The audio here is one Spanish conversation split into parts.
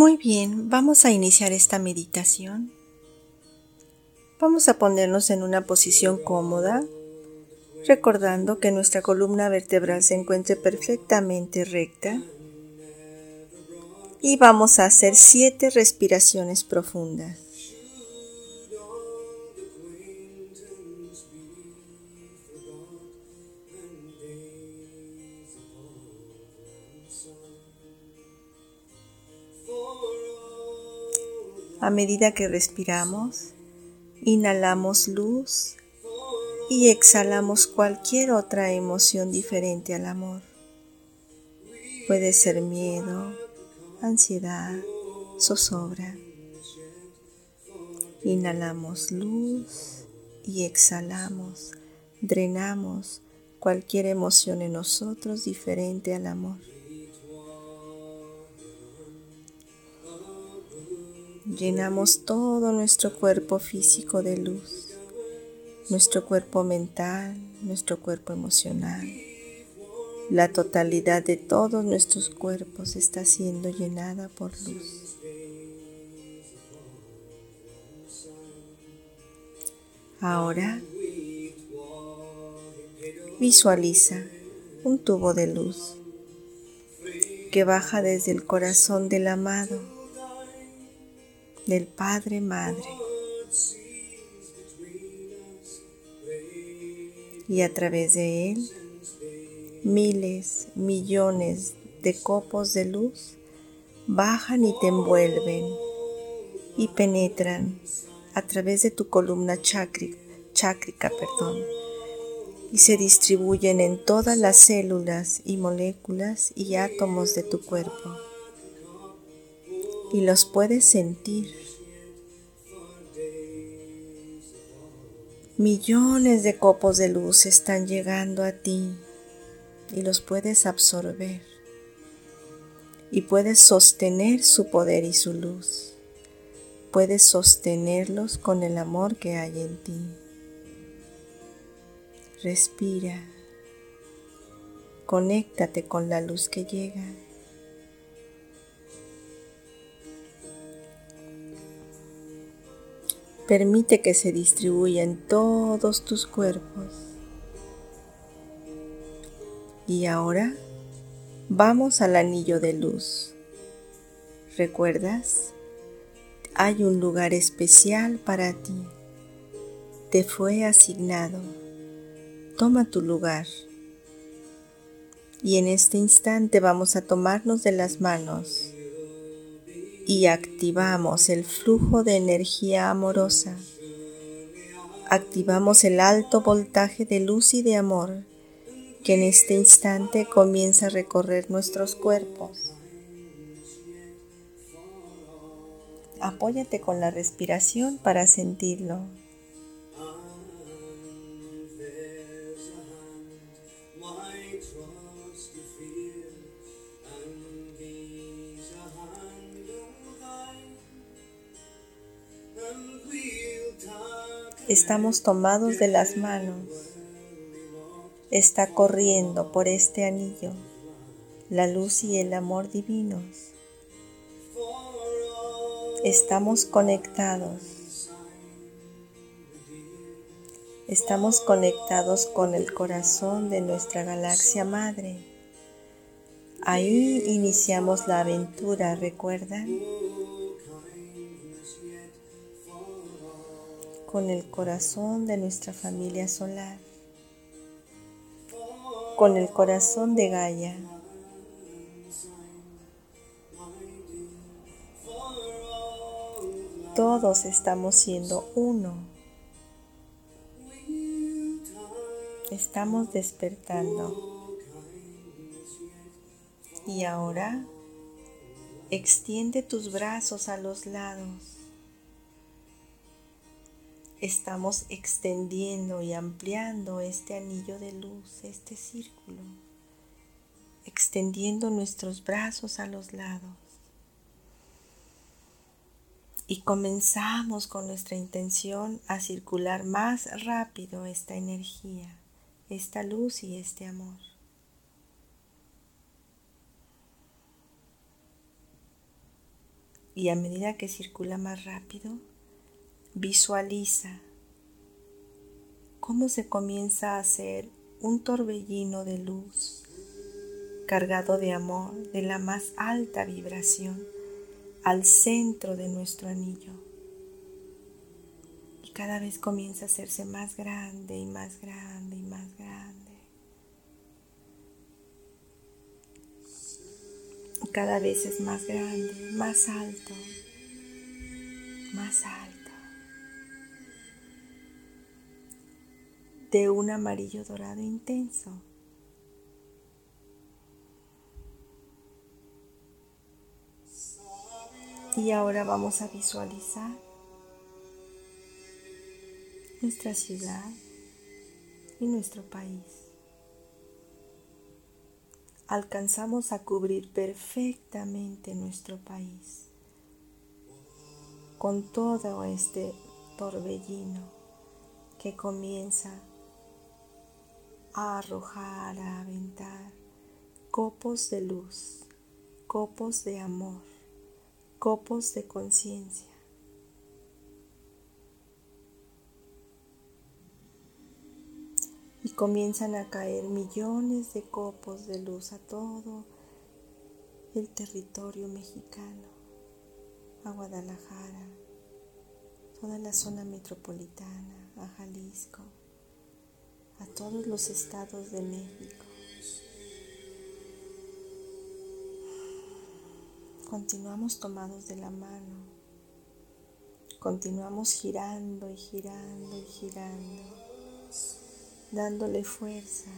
Muy bien, vamos a iniciar esta meditación. Vamos a ponernos en una posición cómoda, recordando que nuestra columna vertebral se encuentre perfectamente recta. Y vamos a hacer siete respiraciones profundas. A medida que respiramos, inhalamos luz y exhalamos cualquier otra emoción diferente al amor. Puede ser miedo, ansiedad, zozobra. Inhalamos luz y exhalamos, drenamos cualquier emoción en nosotros diferente al amor. Llenamos todo nuestro cuerpo físico de luz, nuestro cuerpo mental, nuestro cuerpo emocional. La totalidad de todos nuestros cuerpos está siendo llenada por luz. Ahora visualiza un tubo de luz que baja desde el corazón del amado del Padre Madre. Y a través de él, miles, millones de copos de luz bajan y te envuelven y penetran a través de tu columna chácrica, chácrica perdón, y se distribuyen en todas las células y moléculas y átomos de tu cuerpo y los puedes sentir. Millones de copos de luz están llegando a ti y los puedes absorber y puedes sostener su poder y su luz. Puedes sostenerlos con el amor que hay en ti. Respira. Conéctate con la luz que llega. Permite que se distribuya en todos tus cuerpos. Y ahora vamos al anillo de luz. ¿Recuerdas? Hay un lugar especial para ti. Te fue asignado. Toma tu lugar. Y en este instante vamos a tomarnos de las manos y activamos el flujo de energía amorosa. Activamos el alto voltaje de luz y de amor que en este instante comienza a recorrer nuestros cuerpos. Apóyate con la respiración para sentirlo. Estamos tomados de las manos. Está corriendo por este anillo la luz y el amor divinos. Estamos conectados. Estamos conectados con el corazón de nuestra galaxia madre. Ahí iniciamos la aventura, ¿recuerdan? Con el corazón de nuestra familia solar, con el corazón de Gaia. Todos estamos siendo uno. Estamos despertando. Y ahora extiende tus brazos a los lados estamos extendiendo y ampliando este anillo de luz, este círculo, extendiendo nuestros brazos a los lados. Y comenzamos con nuestra intención a circular más rápido esta energía, esta luz y este amor. Y a medida que circula más rápido, visualiza cómo se comienza a hacer un torbellino de luz cargado de amor de la más alta vibración al centro de nuestro anillo. Y cada vez comienza a hacerse más grande y más grande y más grande. Y cada vez es más grande, más alto, más alto. De un amarillo dorado intenso Y ahora vamos a visualizar nuestra ciudad y nuestro país. Alcanzamos a cubrir perfectamente nuestro país con todo este torbellino que comienza a arrojar, a aventar copos de luz, copos de amor copos de conciencia. Y comienzan a caer millones de copos de luz a todo el territorio mexicano, a Guadalajara, toda la zona metropolitana, a Jalisco, a todos los estados de México. continuamos tomados de la mano, continuamos girando y girando y girando, dándole fuerza.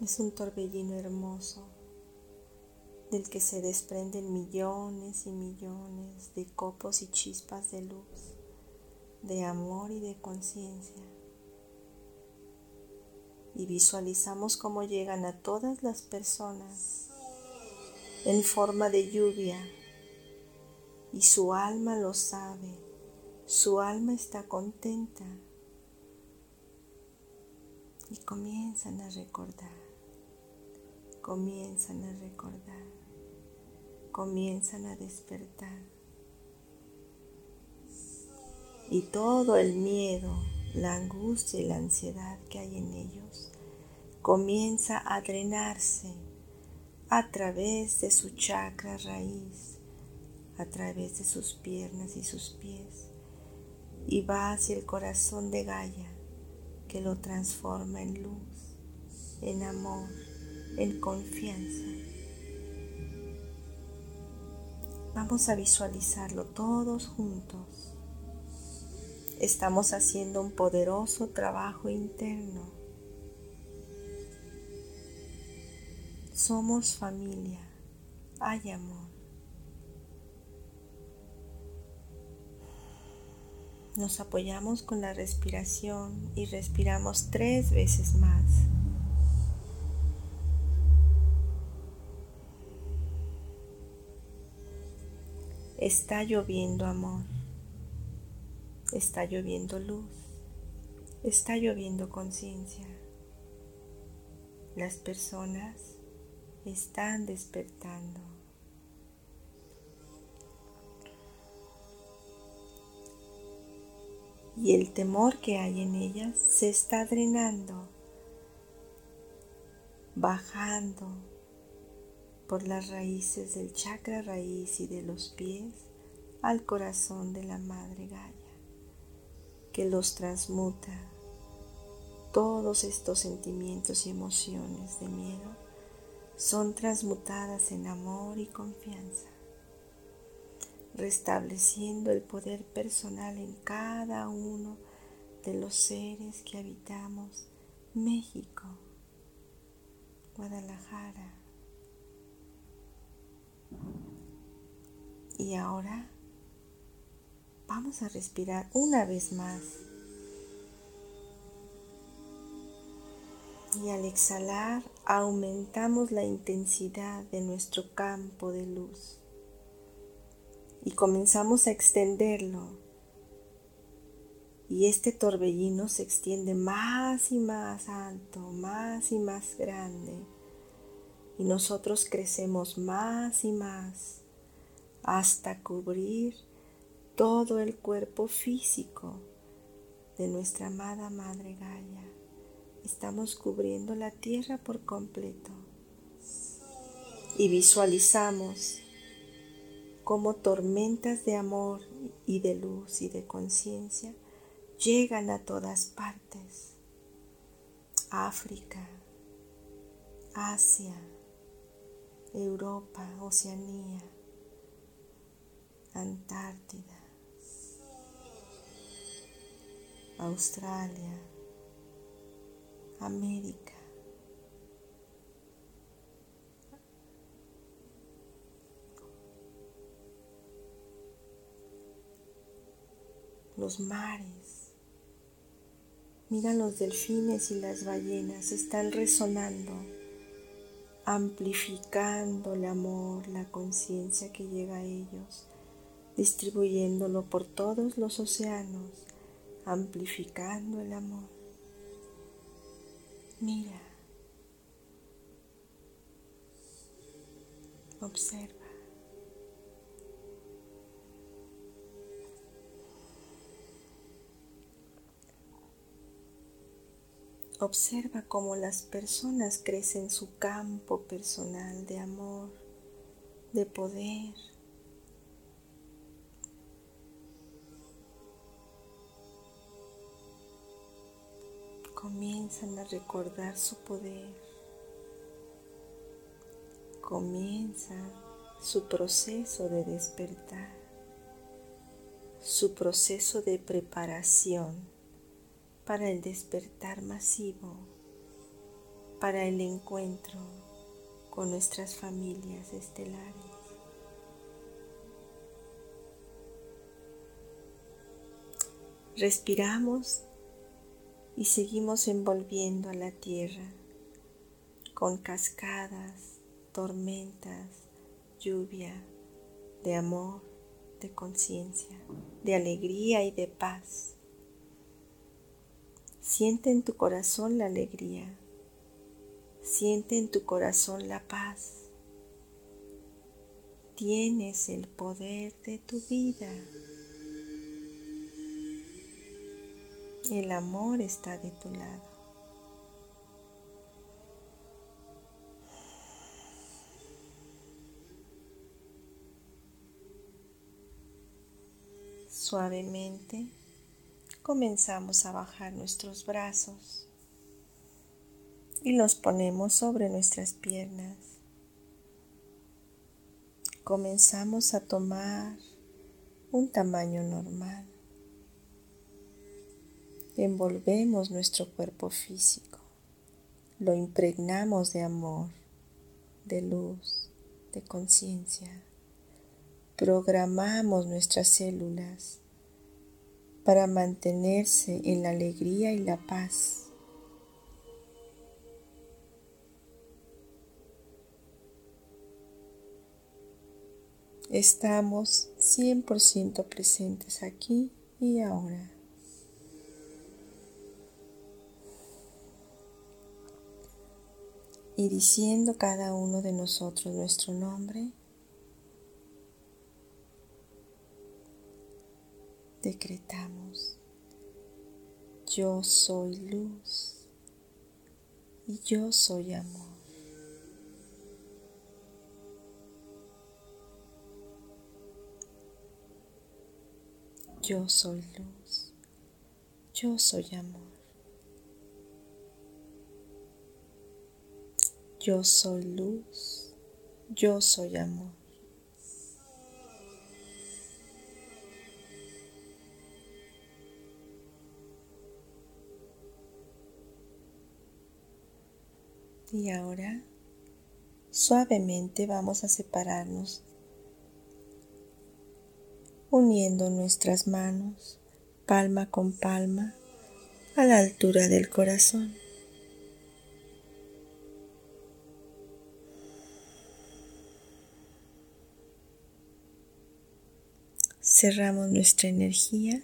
Es un torbellino hermoso del que se desprenden millones y millones de copos y chispas de luz, de amor y de conciencia. Y visualizamos cómo llegan a todas las personas en forma de lluvia. Y su alma lo sabe, su alma está contenta. Y comienzan a recordar, comienzan a recordar, comienzan a despertar y todo el miedo, la angustia y la ansiedad que hay en ellos comienza a drenarse a través de su chakra raíz, a través de sus piernas y sus pies, y va hacia el corazón de Gaia, que lo transforma en luz, en amor, en confianza. Vamos a visualizarlo todos juntos estamos haciendo un poderoso trabajo interno. Somos familia, hay amor. Nos apoyamos con la respiración y respiramos tres veces más. Está lloviendo amor. Está lloviendo luz, está lloviendo conciencia. Las personas están despertando. Y el temor que hay en ellas se está drenando, bajando por las raíces del chakra raíz y de los pies al corazón de la Madre Gaia que los transmuta. Todos estos sentimientos y emociones de miedo son transmutadas en amor y confianza, restableciendo el poder personal en cada uno de los seres que habitamos México, Guadalajara. Y ahora Vamos a respirar una vez más. Y al exhalar aumentamos la intensidad de nuestro campo de luz. Y comenzamos a extenderlo. Y este torbellino se extiende más y más alto, más y más grande, y nosotros crecemos más y más hasta cubrir todo el cuerpo físico de nuestra amada Madre Gaia. Estamos cubriendo la tierra por completo y visualizamos como tormentas de amor y de luz y de conciencia llegan a todas partes. África, Asia, Europa, Oceanía, Antártida, Australia, América. Los mares. Mira los delfines y las ballenas, están resonando, amplificando el amor, la conciencia que llega a ellos, distribuyéndolo por todos los océanos, amplificando el amor. Mira, observa. Observa cómo las personas crecen su campo personal de amor, de poder. Comienzan a recordar su poder. Comienza su proceso de despertar, su proceso de preparación para el despertar masivo, para el encuentro con nuestras familias estelares. Respiramos y seguimos envolviendo a la tierra con cascadas, tormentas, lluvia de amor, de conciencia, de alegría y de paz. Siente en tu corazón la alegría. Siente en tu corazón la paz. Tienes el poder de tu vida. El amor está de tu lado. Suavemente comenzamos a bajar nuestros brazos y los ponemos sobre nuestras piernas. Comenzamos a tomar un tamaño normal. Envolvemos nuestro cuerpo físico, lo impregnamos de amor, de luz, de conciencia. Programamos nuestras células para mantenerse en la alegría y la paz. Estamos 100% presentes aquí y ahora. Y diciendo cada uno de nosotros nuestro nombre, decretamos, yo soy luz y yo soy amor. Yo soy luz, yo soy amor. Yo soy luz, yo soy amor. Y ahora suavemente vamos a separarnos, uniendo nuestras manos palma con palma a la altura del corazón. Cerramos nuestra energía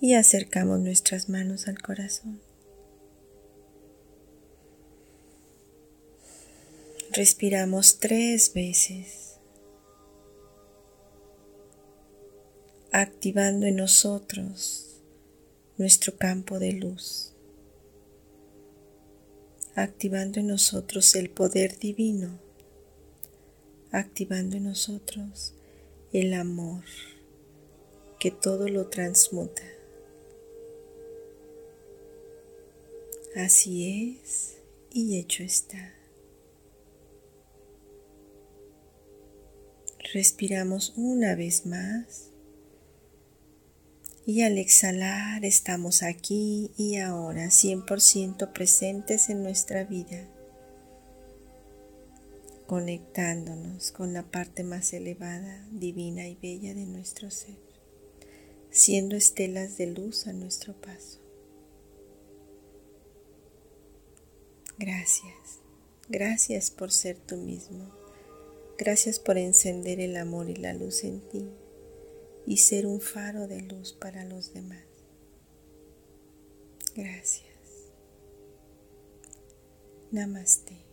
y acercamos nuestras manos al corazón. Respiramos tres veces, activando en nosotros nuestro campo de luz, activando en nosotros el poder divino, activando en nosotros el amor que todo lo transmuta. Así es y hecho está. Respiramos una vez más y al exhalar estamos aquí y ahora 100% presentes en nuestra vida, conectándonos con la parte más elevada, divina y bella de nuestro ser, siendo estelas de luz a nuestro paso. Gracias, gracias por ser tú mismo. Gracias por encender el amor y la luz en ti y ser un faro de luz para los demás. Gracias. Namaste.